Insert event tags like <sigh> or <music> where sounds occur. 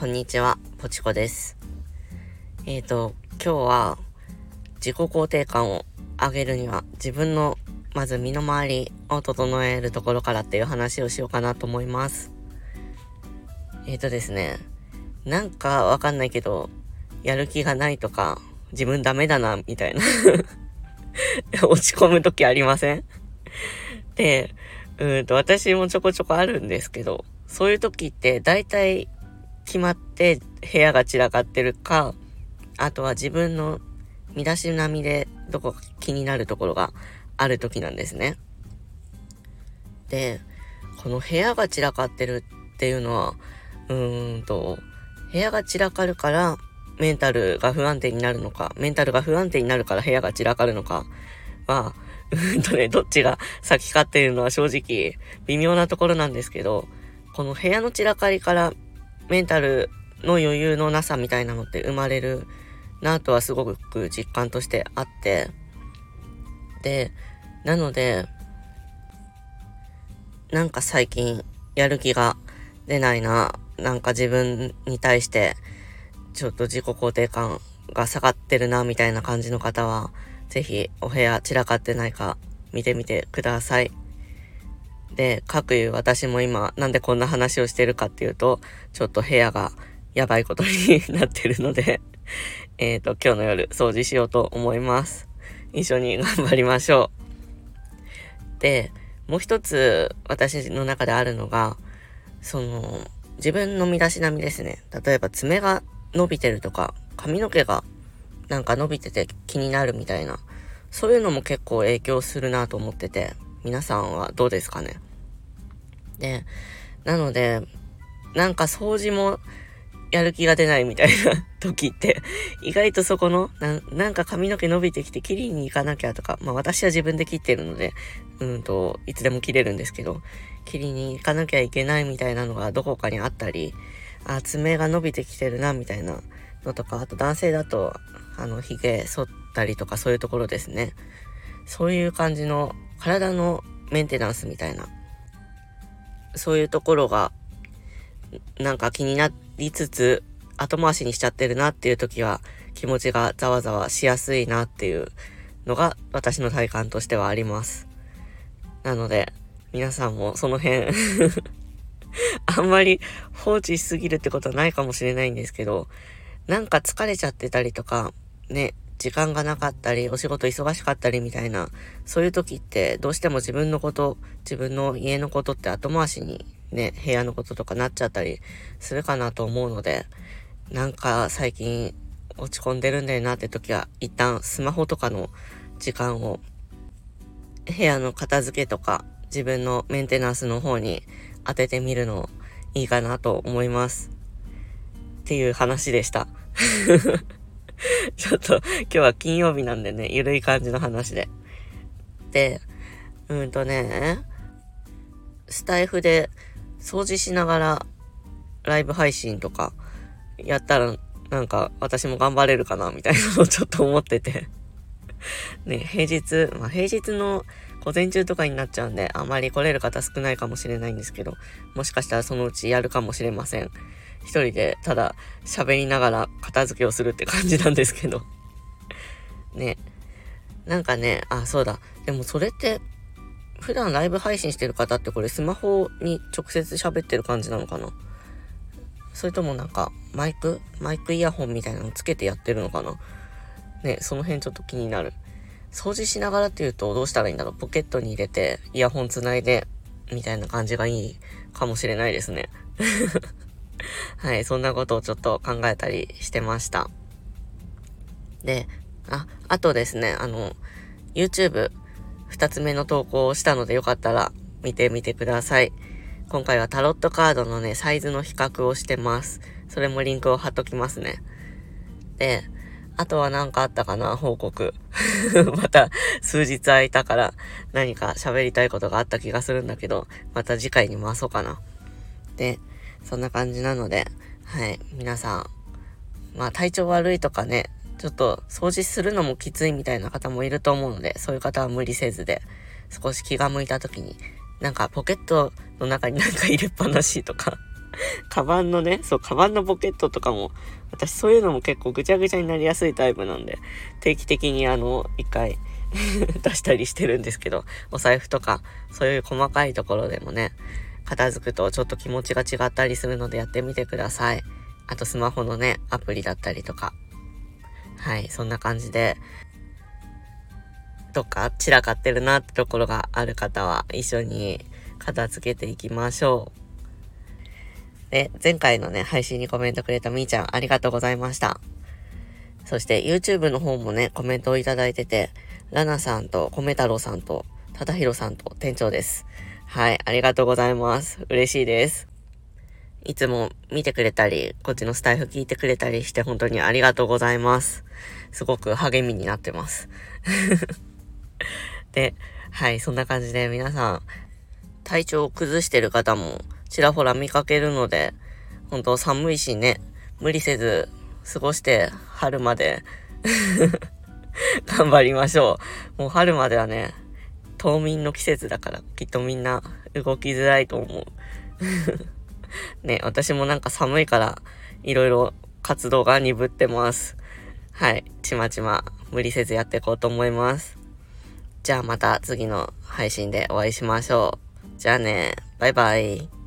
こんにちは、ポチコです。えっ、ー、と、今日は自己肯定感を上げるには自分のまず身の回りを整えるところからっていう話をしようかなと思います。えっ、ー、とですね、なんかわかんないけど、やる気がないとか、自分ダメだな、みたいな <laughs> 落ち込む時ありません？で、うんと、私もちょこちょこあるんですけど、そういう時って大体決まって部屋が散らかってるか、あとは自分の身だしなみでどこか気になるところがある時なんですね。で、この部屋が散らかってるっていうのは、うーんと、部屋が散らかるからメンタルが不安定になるのか、メンタルが不安定になるから部屋が散らかるのかは、うんとね、どっちが先かっていうのは正直微妙なところなんですけど、この部屋の散らかりからメンタルの余裕のなさみたいなのって生まれるなとはすごく実感としてあって、で、なので、なんか最近やる気が出ないな、なんか自分に対してちょっと自己肯定感が下がってるなみたいな感じの方は、ぜひお部屋散らかってないか見てみてください。で、各いう私も今なんでこんな話をしてるかっていうと、ちょっと部屋がやばいことになってるので <laughs> えっと、今日の夜掃除しようと思います。一緒に頑張りましょう。で、もう一つ私の中であるのが、その、自分の身だしなみですね。例えば爪が伸びてるとか、髪の毛がなんか伸びてて気になるみたいな、そういうのも結構影響するなと思ってて、皆さんはどうですかね？で、なので、なんか掃除もやる気が出ないみたいな時って、意外とそこのな、なんか髪の毛伸びてきて切りに行かなきゃとか、まあ私は自分で切ってるので、うんと、いつでも切れるんですけど、切りに行かなきゃいけないみたいなのがどこかにあったり、あ、爪が伸びてきてるな、みたいなのとか、あと男性だと、あの、髭剃ったりとかそういうところですね。そういう感じの体のメンテナンスみたいな、そういうところが、なんか気になりつつ、後回しにしちゃってるなっていう時は、気持ちがざわざわしやすいなっていうのが私の体感としてはあります。なので、皆さんもその辺 <laughs> あんまり放置しすぎるってことはないかもしれないんですけど、なんか疲れちゃってたりとか、ね、時間がなかったり、お仕事忙しかったりみたいな、そういう時ってどうしても自分のこと、自分の家のことって後回しにね、部屋のこととかなっちゃったりするかなと思うので、なんか最近落ち込んでるんだよなって時は、一旦スマホとかの時間を部屋の片付けとか自分のメンテナンスの方に当ててみるのいいかなと思います。っていう話でした。<laughs> <laughs> ちょっと今日は金曜日なんでね、ゆるい感じの話で。で、うんとね、スタイフで掃除しながらライブ配信とかやったらなんか私も頑張れるかなみたいなのをちょっと思っててね、平日、まあ平日の午前中とかになっちゃうんで、あまり来れる方少ないかもしれないんですけど、もしかしたらそのうちやるかもしれません。一人でただ喋りながら片付けをするって感じなんですけど。<laughs> ね。なんかね、あ、そうだ。でもそれって、普段ライブ配信してる方ってこれスマホに直接喋ってる感じなのかな？それともなんかマイク？マイクイヤホンみたいなのつけてやってるのかな？ね、その辺ちょっと気になる。掃除しながらっていうとどうしたらいいんだろう？ポケットに入れてイヤホンつないでみたいな感じがいいかもしれないですね。<laughs> はい、そんなことをちょっと考えたりしてました。で、あ、あとですね、あの、YouTube 二つ目の投稿をしたのでよかったら見てみてください。今回はタロットカードのね、サイズの比較をしてます。それもリンクを貼っときますね。で、あとは何かあったかな報告。<laughs> また数日空いたから何か喋りたいことがあった気がするんだけど、また次回に回そうかな。で、そんな感じなので、はい、皆さん、まあ体調悪いとかね、ちょっと掃除するのもきついみたいな方もいると思うので、そういう方は無理せずで、少し気が向いた時に、なんかポケットの中になんか入れっぱなしとか <laughs> カバンのね、そう、カバンのポケットとかも、私そういうのも結構ぐちゃぐちゃになりやすいタイプなんで、定期的にあの、一回 <laughs> 出したりしてるんですけど、お財布とか、そういう細かいところでもね、片付くとちょっと気持ちが違ったりするのでやってみてください。あとスマホのね、アプリだったりとか。はい、そんな感じで、どっか散らかってるなってところがある方は一緒に片付けていきましょう。で、前回のね、配信にコメントくれたみーちゃんありがとうございました。そして YouTube の方もね、コメントをいただいてて、ラナさんと米太郎さんと、ただひろさんと店長です。はい、ありがとうございます。嬉しいです。いつも見てくれたり、こっちのスタイフ聞いてくれたりして本当にありがとうございます。すごく励みになってます。<laughs> で、はい、そんな感じで皆さん、体調を崩してる方もちらほら見かけるので、本当寒いしね、無理せず過ごして春まで <laughs> 頑張りましょう。もう春まではね、冬眠の季節だからきっとみんな動きづらいと思う。<laughs> ね、私もなんか寒いからいろいろ活動が鈍ってます。はい、ちまちま無理せずやっていこうと思います。じゃあまた次の配信でお会いしましょう。じゃあね、バイバイ。